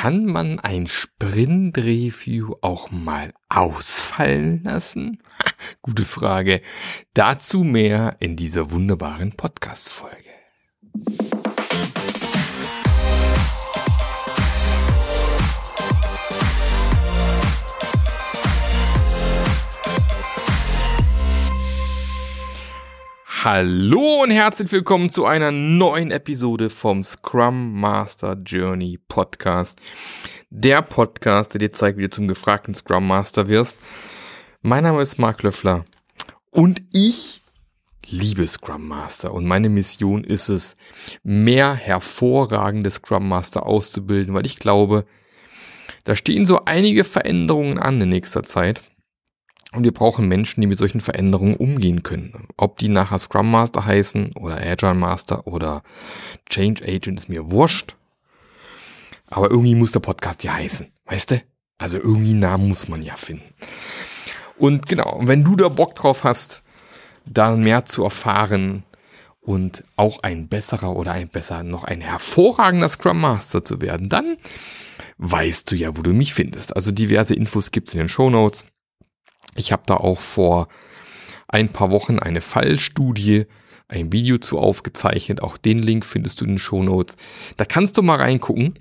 Kann man ein Sprint-Review auch mal ausfallen lassen? Gute Frage. Dazu mehr in dieser wunderbaren Podcast-Folge. Hallo und herzlich willkommen zu einer neuen Episode vom Scrum Master Journey Podcast. Der Podcast, der dir zeigt, wie du zum gefragten Scrum Master wirst. Mein Name ist Mark Löffler und ich liebe Scrum Master und meine Mission ist es, mehr hervorragende Scrum Master auszubilden, weil ich glaube, da stehen so einige Veränderungen an in nächster Zeit und wir brauchen Menschen, die mit solchen Veränderungen umgehen können. Ob die nachher Scrum Master heißen oder Agile Master oder Change Agent ist mir wurscht. Aber irgendwie muss der Podcast ja heißen, weißt du? Also irgendwie einen Namen muss man ja finden. Und genau, wenn du da Bock drauf hast, da mehr zu erfahren und auch ein besserer oder ein besser noch ein hervorragender Scrum Master zu werden, dann weißt du ja, wo du mich findest. Also diverse Infos gibt's in den Show Notes. Ich habe da auch vor ein paar Wochen eine Fallstudie, ein Video zu aufgezeichnet. Auch den Link findest du in den Show Notes. Da kannst du mal reingucken,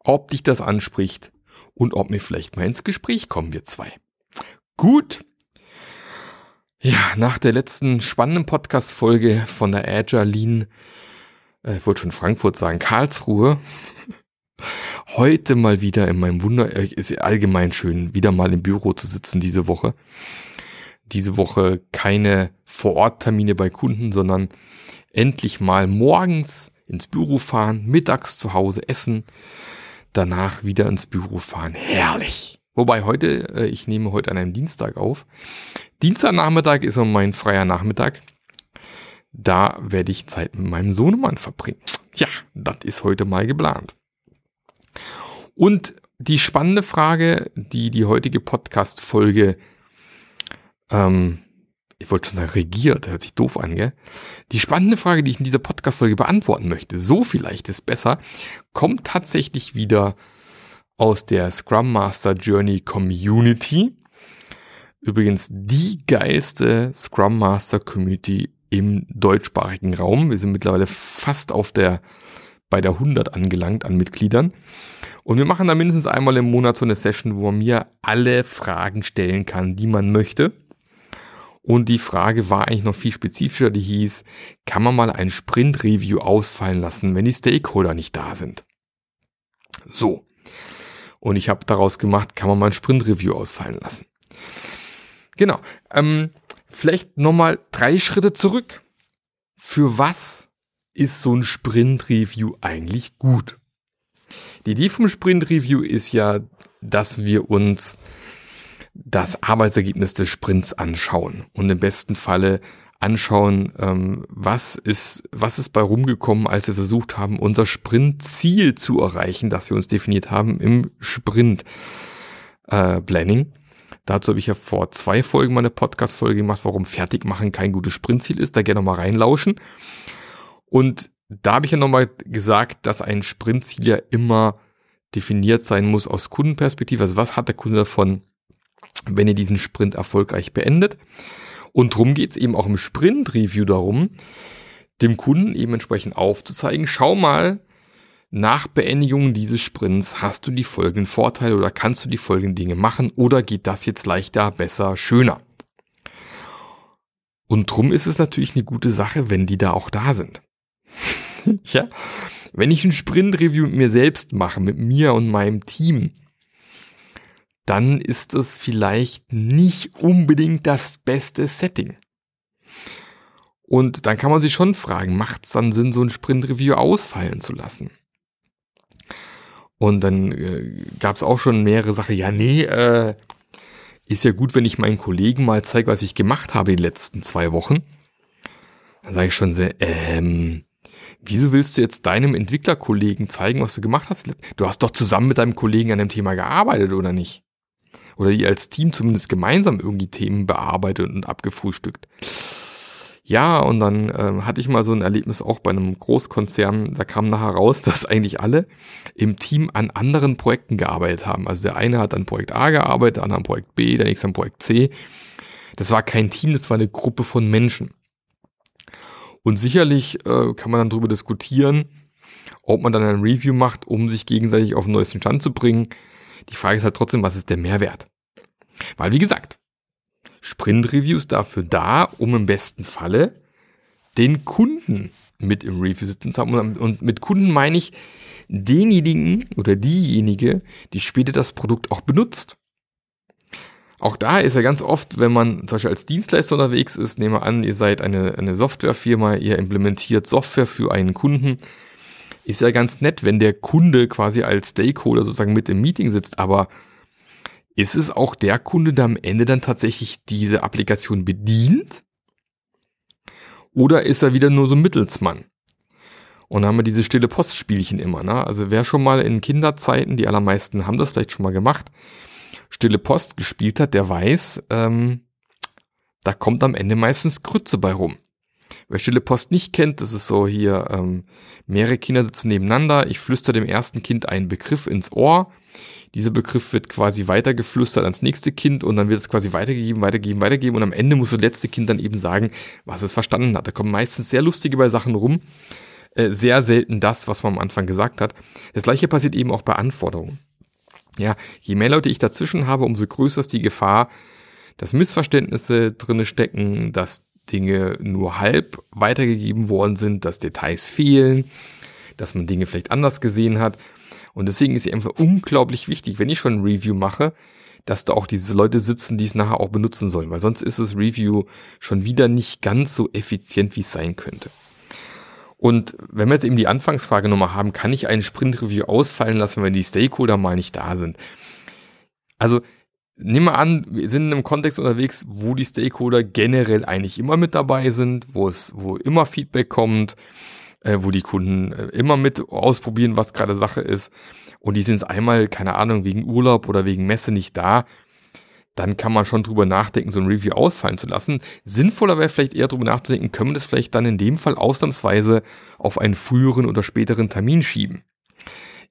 ob dich das anspricht und ob mir vielleicht mal ins Gespräch kommen wir zwei. Gut. Ja, nach der letzten spannenden Podcast-Folge von der Agile Lean, äh, ich wollte schon Frankfurt sagen, Karlsruhe, heute mal wieder in meinem Wunder, äh, ist allgemein schön, wieder mal im Büro zu sitzen diese Woche. Diese Woche keine Vororttermine bei Kunden, sondern endlich mal morgens ins Büro fahren, mittags zu Hause essen, danach wieder ins Büro fahren. Herrlich. Wobei heute, äh, ich nehme heute an einem Dienstag auf. Dienstagnachmittag ist mein freier Nachmittag. Da werde ich Zeit mit meinem Sohnemann verbringen. Ja, das ist heute mal geplant. Und die spannende Frage, die die heutige Podcast-Folge, ähm, ich wollte schon sagen, regiert, hört sich doof an, gell? Die spannende Frage, die ich in dieser Podcast-Folge beantworten möchte, so vielleicht ist besser, kommt tatsächlich wieder aus der Scrum Master Journey Community. Übrigens die geilste Scrum Master Community im deutschsprachigen Raum. Wir sind mittlerweile fast auf der, bei der 100 angelangt an Mitgliedern. Und wir machen da mindestens einmal im Monat so eine Session, wo man mir alle Fragen stellen kann, die man möchte. Und die Frage war eigentlich noch viel spezifischer, die hieß, kann man mal ein Sprint-Review ausfallen lassen, wenn die Stakeholder nicht da sind? So. Und ich habe daraus gemacht, kann man mal ein Sprint-Review ausfallen lassen. Genau. Ähm, vielleicht nochmal drei Schritte zurück. Für was ist so ein Sprint-Review eigentlich gut? Die Idee vom Sprint Review ist ja, dass wir uns das Arbeitsergebnis des Sprints anschauen und im besten Falle anschauen, ähm, was ist, was ist bei rumgekommen, als wir versucht haben, unser Sprintziel zu erreichen, das wir uns definiert haben im Sprint äh, Planning. Dazu habe ich ja vor zwei Folgen mal eine Podcast-Folge gemacht, warum Fertigmachen kein gutes Sprintziel ist. Da gerne nochmal reinlauschen. Und da habe ich ja nochmal gesagt, dass ein Sprintziel ja immer definiert sein muss aus Kundenperspektive. Also was hat der Kunde davon, wenn er diesen Sprint erfolgreich beendet? Und drum geht es eben auch im Sprint-Review darum, dem Kunden eben entsprechend aufzuzeigen, schau mal, nach Beendigung dieses Sprints hast du die folgenden Vorteile oder kannst du die folgenden Dinge machen oder geht das jetzt leichter, besser, schöner? Und drum ist es natürlich eine gute Sache, wenn die da auch da sind. ja, wenn ich ein Sprint-Review mit mir selbst mache, mit mir und meinem Team, dann ist das vielleicht nicht unbedingt das beste Setting. Und dann kann man sich schon fragen, macht es dann Sinn, so ein Sprint-Review ausfallen zu lassen? Und dann äh, gab es auch schon mehrere Sachen, ja, nee, äh, ist ja gut, wenn ich meinen Kollegen mal zeige, was ich gemacht habe die letzten zwei Wochen. Dann sage ich schon sehr, ähm, wieso willst du jetzt deinem Entwicklerkollegen zeigen, was du gemacht hast? Du hast doch zusammen mit deinem Kollegen an dem Thema gearbeitet, oder nicht? Oder ihr als Team zumindest gemeinsam irgendwie Themen bearbeitet und abgefrühstückt. Ja, und dann äh, hatte ich mal so ein Erlebnis auch bei einem Großkonzern, da kam nachher raus, dass eigentlich alle im Team an anderen Projekten gearbeitet haben. Also der eine hat an Projekt A gearbeitet, der andere an Projekt B, der nächste an Projekt C. Das war kein Team, das war eine Gruppe von Menschen. Und sicherlich äh, kann man dann darüber diskutieren, ob man dann ein Review macht, um sich gegenseitig auf den neuesten Stand zu bringen. Die Frage ist halt trotzdem, was ist der Mehrwert? Weil, wie gesagt, Sprint-Review ist dafür da, um im besten Falle den Kunden mit im Review sitzen zu haben. Und mit Kunden meine ich denjenigen oder diejenige, die später das Produkt auch benutzt. Auch da ist ja ganz oft, wenn man zum Beispiel als Dienstleister unterwegs ist, nehmen wir an, ihr seid eine, eine Softwarefirma, ihr implementiert Software für einen Kunden, ist ja ganz nett, wenn der Kunde quasi als Stakeholder sozusagen mit im Meeting sitzt, aber ist es auch der Kunde, der am Ende dann tatsächlich diese Applikation bedient? Oder ist er wieder nur so ein Mittelsmann? Und dann haben wir diese stille Postspielchen immer. Ne? Also wer schon mal in Kinderzeiten, die allermeisten haben das vielleicht schon mal gemacht, stille Post gespielt hat, der weiß, ähm, da kommt am Ende meistens Grütze bei rum. Wer stille Post nicht kennt, das ist so hier, ähm, mehrere Kinder sitzen nebeneinander, ich flüster dem ersten Kind einen Begriff ins Ohr, dieser Begriff wird quasi weitergeflüstert ans nächste Kind und dann wird es quasi weitergegeben, weitergegeben, weitergegeben und am Ende muss das letzte Kind dann eben sagen, was es verstanden hat. Da kommen meistens sehr lustige bei Sachen rum, äh, sehr selten das, was man am Anfang gesagt hat. Das gleiche passiert eben auch bei Anforderungen. Ja, je mehr Leute ich dazwischen habe, umso größer ist die Gefahr, dass Missverständnisse drinne stecken, dass Dinge nur halb weitergegeben worden sind, dass Details fehlen, dass man Dinge vielleicht anders gesehen hat. Und deswegen ist es einfach unglaublich wichtig, wenn ich schon ein Review mache, dass da auch diese Leute sitzen, die es nachher auch benutzen sollen, weil sonst ist das Review schon wieder nicht ganz so effizient, wie es sein könnte. Und wenn wir jetzt eben die Anfangsfrage nochmal haben, kann ich ein Sprint-Review ausfallen lassen, wenn die Stakeholder mal nicht da sind? Also, nehmen wir an, wir sind in einem Kontext unterwegs, wo die Stakeholder generell eigentlich immer mit dabei sind, wo es, wo immer Feedback kommt, äh, wo die Kunden äh, immer mit ausprobieren, was gerade Sache ist. Und die sind es einmal, keine Ahnung, wegen Urlaub oder wegen Messe nicht da. Dann kann man schon drüber nachdenken, so ein Review ausfallen zu lassen. Sinnvoller wäre vielleicht eher drüber nachzudenken, können wir das vielleicht dann in dem Fall ausnahmsweise auf einen früheren oder späteren Termin schieben.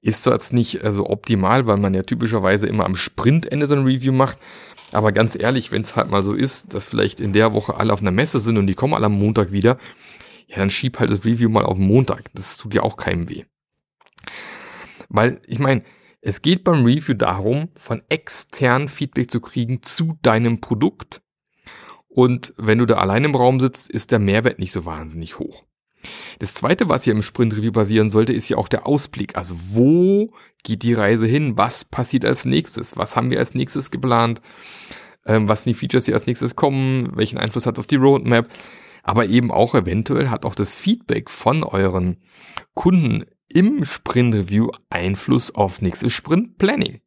Ist zwar jetzt nicht äh, so optimal, weil man ja typischerweise immer am Sprintende so ein Review macht. Aber ganz ehrlich, wenn es halt mal so ist, dass vielleicht in der Woche alle auf einer Messe sind und die kommen alle am Montag wieder, ja, dann schieb halt das Review mal auf den Montag. Das tut ja auch keinem weh. Weil, ich meine, es geht beim Review darum, von extern Feedback zu kriegen zu deinem Produkt. Und wenn du da allein im Raum sitzt, ist der Mehrwert nicht so wahnsinnig hoch. Das zweite, was hier im Sprint Review basieren sollte, ist ja auch der Ausblick. Also wo geht die Reise hin? Was passiert als nächstes? Was haben wir als nächstes geplant? Ähm, was sind die Features, die als nächstes kommen? Welchen Einfluss hat es auf die Roadmap? aber eben auch eventuell hat auch das Feedback von euren Kunden im Sprint Review Einfluss aufs nächste Sprint Planning.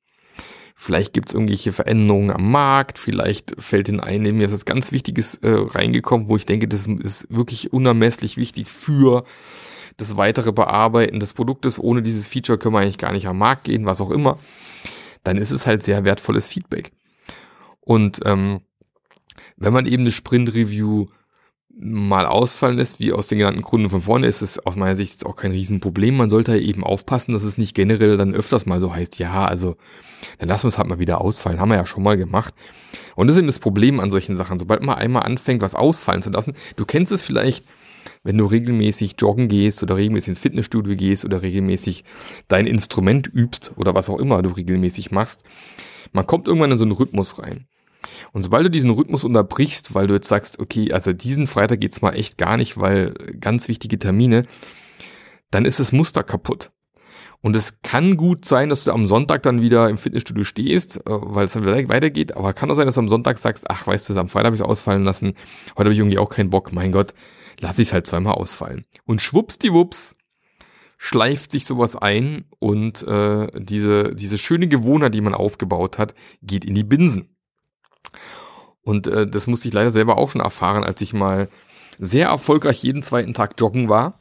Vielleicht gibt es irgendwelche Veränderungen am Markt, vielleicht fällt in ein, mir ist was ganz Wichtiges äh, reingekommen, wo ich denke, das ist wirklich unermesslich wichtig für das weitere Bearbeiten des Produktes. Ohne dieses Feature können wir eigentlich gar nicht am Markt gehen, was auch immer. Dann ist es halt sehr wertvolles Feedback. Und ähm, wenn man eben eine Sprint-Review mal ausfallen lässt, wie aus den genannten Gründen von vorne, ist es aus meiner Sicht jetzt auch kein Riesenproblem. Man sollte eben aufpassen, dass es nicht generell dann öfters mal so heißt, ja, also dann lassen wir es halt mal wieder ausfallen. Haben wir ja schon mal gemacht. Und das ist eben das Problem an solchen Sachen. Sobald man einmal anfängt, was ausfallen zu lassen, du kennst es vielleicht, wenn du regelmäßig joggen gehst oder regelmäßig ins Fitnessstudio gehst oder regelmäßig dein Instrument übst oder was auch immer du regelmäßig machst, man kommt irgendwann in so einen Rhythmus rein. Und sobald du diesen Rhythmus unterbrichst, weil du jetzt sagst, okay, also diesen Freitag geht's mal echt gar nicht, weil ganz wichtige Termine, dann ist das Muster kaputt. Und es kann gut sein, dass du am Sonntag dann wieder im Fitnessstudio stehst, äh, weil es dann wieder weitergeht. Aber kann auch sein, dass du am Sonntag sagst, ach, weißt du, am Freitag habe ich es ausfallen lassen. Heute habe ich irgendwie auch keinen Bock. Mein Gott, lass ich es halt zweimal ausfallen. Und schwuppsdiwupps schleift sich sowas ein und äh, diese, diese schöne Gewohnheit, die man aufgebaut hat, geht in die Binsen. Und äh, das musste ich leider selber auch schon erfahren, als ich mal sehr erfolgreich jeden zweiten Tag joggen war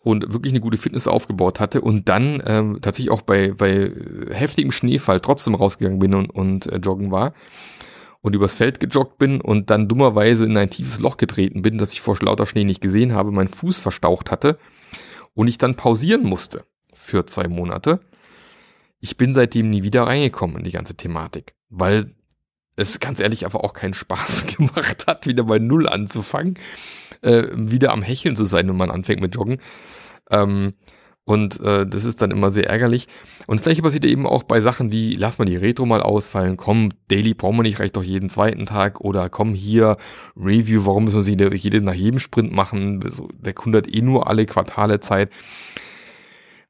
und wirklich eine gute Fitness aufgebaut hatte und dann ähm, tatsächlich auch bei, bei heftigem Schneefall trotzdem rausgegangen bin und, und äh, joggen war. und übers Feld gejoggt bin und dann dummerweise in ein tiefes Loch getreten bin, das ich vor lauter Schnee nicht gesehen habe, mein Fuß verstaucht hatte und ich dann pausieren musste für zwei Monate. Ich bin seitdem nie wieder reingekommen in die ganze Thematik, weil es ganz ehrlich einfach auch keinen Spaß gemacht hat, wieder bei Null anzufangen, äh, wieder am Hecheln zu sein, wenn man anfängt mit Joggen. Ähm, und äh, das ist dann immer sehr ärgerlich. Und das gleiche passiert eben auch bei Sachen wie, lass mal die Retro mal ausfallen, komm, Daily brauchen wir nicht, reicht doch jeden zweiten Tag. Oder komm hier, Review, warum müssen wir sie jede, nach jedem Sprint machen? Der Kunde hat eh nur alle Quartale Zeit.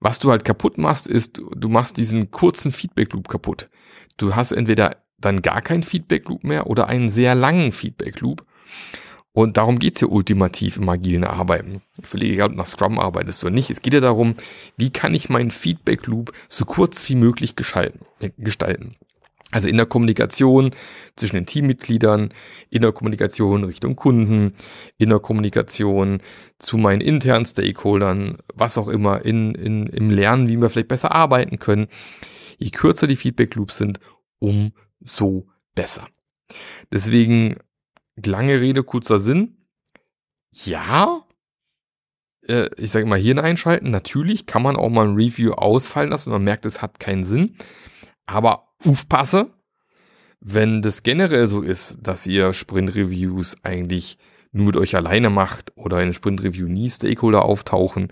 Was du halt kaputt machst, ist, du machst diesen kurzen Feedback-Loop kaputt. Du hast entweder dann gar keinen Feedback-Loop mehr oder einen sehr langen Feedback-Loop. Und darum geht's ja ultimativ im agilen Arbeiten. Völlig egal, ob nach Scrum arbeitest oder nicht. Es geht ja darum, wie kann ich meinen Feedback Loop so kurz wie möglich äh, gestalten. Also in der Kommunikation zwischen den Teammitgliedern, in der Kommunikation Richtung Kunden, in der Kommunikation zu meinen internen Stakeholdern, was auch immer, in, in, im Lernen, wie wir vielleicht besser arbeiten können. Je kürzer die Feedback Loops sind, umso besser. Deswegen lange Rede, kurzer Sinn. Ja, äh, ich sage mal Hirn einschalten. Natürlich kann man auch mal ein Review ausfallen lassen und man merkt, es hat keinen Sinn. Aber aufpasse, wenn das generell so ist, dass ihr Sprint-Reviews eigentlich nur mit euch alleine macht oder in Sprint-Review nie Stakeholder auftauchen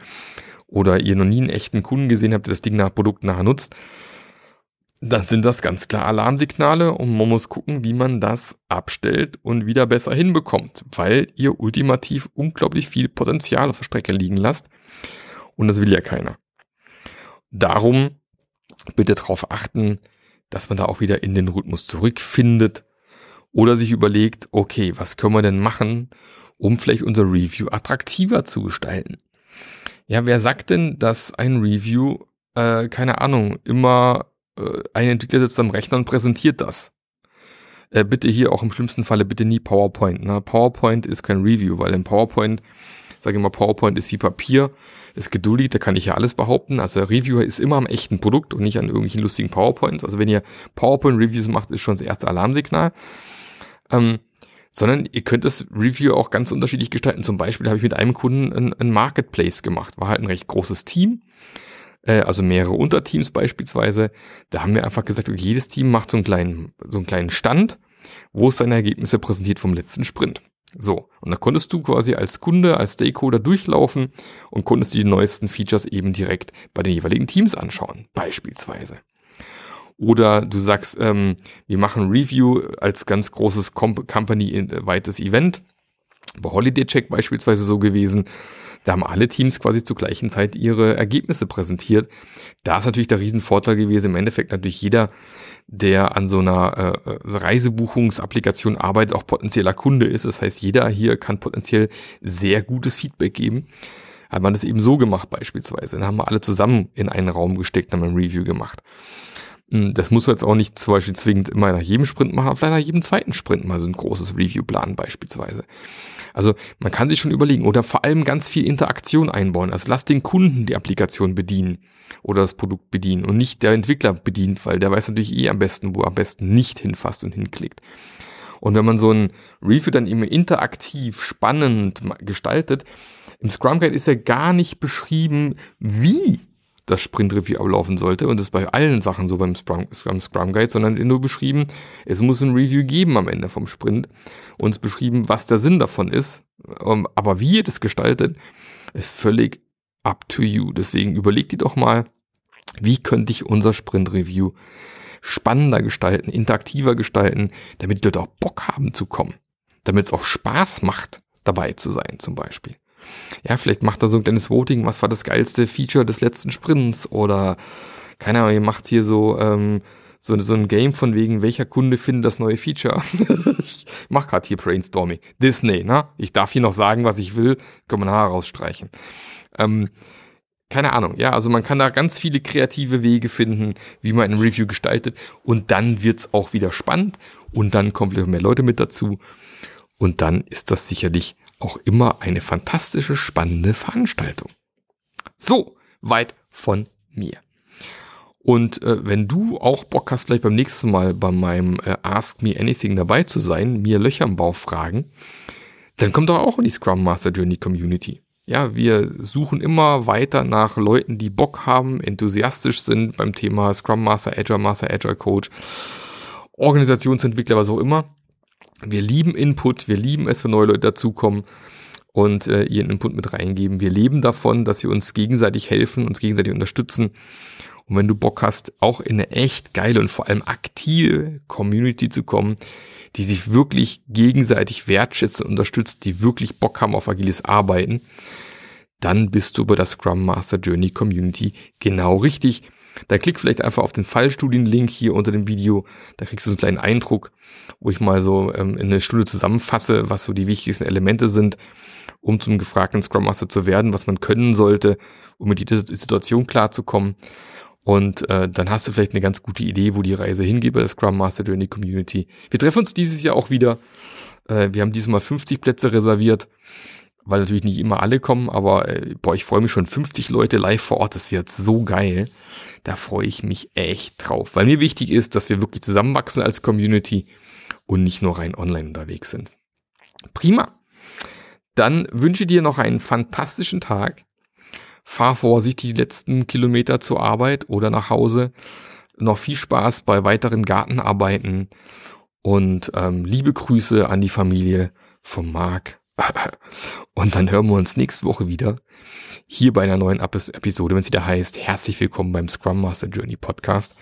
oder ihr noch nie einen echten Kunden gesehen habt, der das Ding nach Produkt nachher nutzt, dann sind das ganz klar Alarmsignale und man muss gucken, wie man das abstellt und wieder besser hinbekommt, weil ihr ultimativ unglaublich viel Potenzial auf der Strecke liegen lasst und das will ja keiner. Darum bitte darauf achten, dass man da auch wieder in den Rhythmus zurückfindet oder sich überlegt, okay, was können wir denn machen, um vielleicht unser Review attraktiver zu gestalten. Ja, wer sagt denn, dass ein Review, äh, keine Ahnung, immer äh, ein Entwickler sitzt am Rechner und präsentiert das. Äh, bitte hier auch im schlimmsten Falle bitte nie PowerPoint. Ne? PowerPoint ist kein Review, weil im PowerPoint, sage ich mal, PowerPoint ist wie Papier, ist geduldig, da kann ich ja alles behaupten. Also der Reviewer ist immer am echten Produkt und nicht an irgendwelchen lustigen PowerPoints. Also wenn ihr PowerPoint-Reviews macht, ist schon das erste Alarmsignal. Ähm, sondern ihr könnt das Review auch ganz unterschiedlich gestalten. Zum Beispiel habe ich mit einem Kunden ein, ein Marketplace gemacht. War halt ein recht großes Team äh, also mehrere Unterteams beispielsweise. Da haben wir einfach gesagt, jedes Team macht so einen kleinen, so einen kleinen Stand, wo es seine Ergebnisse präsentiert vom letzten Sprint. So, und da konntest du quasi als Kunde, als Stakeholder durchlaufen und konntest die neuesten Features eben direkt bei den jeweiligen Teams anschauen, beispielsweise. Oder du sagst, ähm, wir machen Review als ganz großes Company-weites Event. Bei Holiday Check beispielsweise so gewesen. Da haben alle Teams quasi zur gleichen Zeit ihre Ergebnisse präsentiert. Da ist natürlich der Riesenvorteil gewesen, im Endeffekt natürlich jeder, der an so einer äh, Reisebuchungsapplikation arbeitet, auch potenzieller Kunde ist. Das heißt, jeder hier kann potenziell sehr gutes Feedback geben. Hat man das eben so gemacht beispielsweise. Dann haben wir alle zusammen in einen Raum gesteckt, haben ein Review gemacht. Hm, das muss man jetzt auch nicht zum Beispiel zwingend immer nach jedem Sprint machen, vielleicht nach jedem zweiten Sprint mal so ein großes Review planen beispielsweise. Also man kann sich schon überlegen oder vor allem ganz viel Interaktion einbauen. Also lass den Kunden die Applikation bedienen oder das Produkt bedienen und nicht der Entwickler bedient, weil der weiß natürlich eh am besten, wo er am besten nicht hinfasst und hinklickt. Und wenn man so ein Review dann immer interaktiv, spannend gestaltet, im Scrum Guide ist ja gar nicht beschrieben, wie das Sprint-Review ablaufen sollte. Und das ist bei allen Sachen so beim Scrum, Scrum Guide, sondern nur beschrieben, es muss ein Review geben am Ende vom Sprint. Und es beschrieben, was der Sinn davon ist. Ähm, aber wie ihr das gestaltet, ist völlig up to you. Deswegen überlegt ihr doch mal, wie könnte ich unser Sprint-Review spannender gestalten, interaktiver gestalten, damit die Leute auch Bock haben zu kommen. Damit es auch Spaß macht, dabei zu sein, zum Beispiel ja, vielleicht macht er so ein kleines Voting, was war das geilste Feature des letzten Sprints oder keine Ahnung, ihr macht hier so, ähm, so, so ein Game von wegen, welcher Kunde findet das neue Feature. ich mach gerade hier Brainstorming. Disney, ne? Ich darf hier noch sagen, was ich will, kann man nachher rausstreichen. Ähm, keine Ahnung, ja, also man kann da ganz viele kreative Wege finden, wie man ein Review gestaltet und dann wird's auch wieder spannend und dann kommen vielleicht mehr Leute mit dazu und dann ist das sicherlich auch immer eine fantastische, spannende Veranstaltung. So, weit von mir. Und äh, wenn du auch Bock hast, gleich beim nächsten Mal bei meinem äh, Ask Me Anything dabei zu sein, mir Löcher im Bauch fragen, dann komm doch auch in die Scrum Master Journey Community. Ja, wir suchen immer weiter nach Leuten, die Bock haben, enthusiastisch sind beim Thema Scrum Master, Agile Master, Agile Coach, Organisationsentwickler, was auch immer. Wir lieben Input, wir lieben es, wenn neue Leute dazukommen und äh, ihren Input mit reingeben. Wir leben davon, dass sie uns gegenseitig helfen, uns gegenseitig unterstützen. Und wenn du Bock hast, auch in eine echt geile und vor allem aktive Community zu kommen, die sich wirklich gegenseitig wertschätzt und unterstützt, die wirklich Bock haben auf agiles Arbeiten, dann bist du bei der Scrum Master Journey Community genau richtig. Da klick vielleicht einfach auf den Fallstudien-Link hier unter dem Video. Da kriegst du so einen kleinen Eindruck, wo ich mal so ähm, in eine Stunde zusammenfasse, was so die wichtigsten Elemente sind, um zum gefragten Scrum Master zu werden, was man können sollte, um mit dieser Situation klarzukommen. Und äh, dann hast du vielleicht eine ganz gute Idee, wo die Reise hingeht bei der Scrum Master Journey Community. Wir treffen uns dieses Jahr auch wieder. Äh, wir haben diesmal 50 Plätze reserviert, weil natürlich nicht immer alle kommen, aber äh, boah, ich freue mich schon 50 Leute live vor Ort. Das wird so geil. Da freue ich mich echt drauf, weil mir wichtig ist, dass wir wirklich zusammenwachsen als Community und nicht nur rein online unterwegs sind. Prima. Dann wünsche dir noch einen fantastischen Tag fahr vorsichtig die letzten Kilometer zur Arbeit oder nach Hause. Noch viel Spaß bei weiteren Gartenarbeiten und ähm, liebe Grüße an die Familie von Marc. Und dann hören wir uns nächste Woche wieder hier bei einer neuen Episode, wenn es wieder heißt, herzlich willkommen beim Scrum Master Journey Podcast.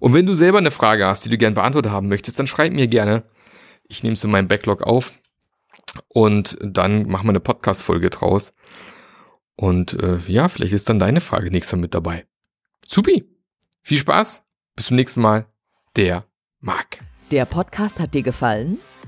Und wenn du selber eine Frage hast, die du gerne beantwortet haben möchtest, dann schreib mir gerne. Ich nehme es in meinem Backlog auf und dann machen wir eine Podcast-Folge draus. Und äh, ja, vielleicht ist dann deine Frage nächstes Mal mit dabei. Supi. Viel Spaß. Bis zum nächsten Mal. Der Marc. Der Podcast hat dir gefallen?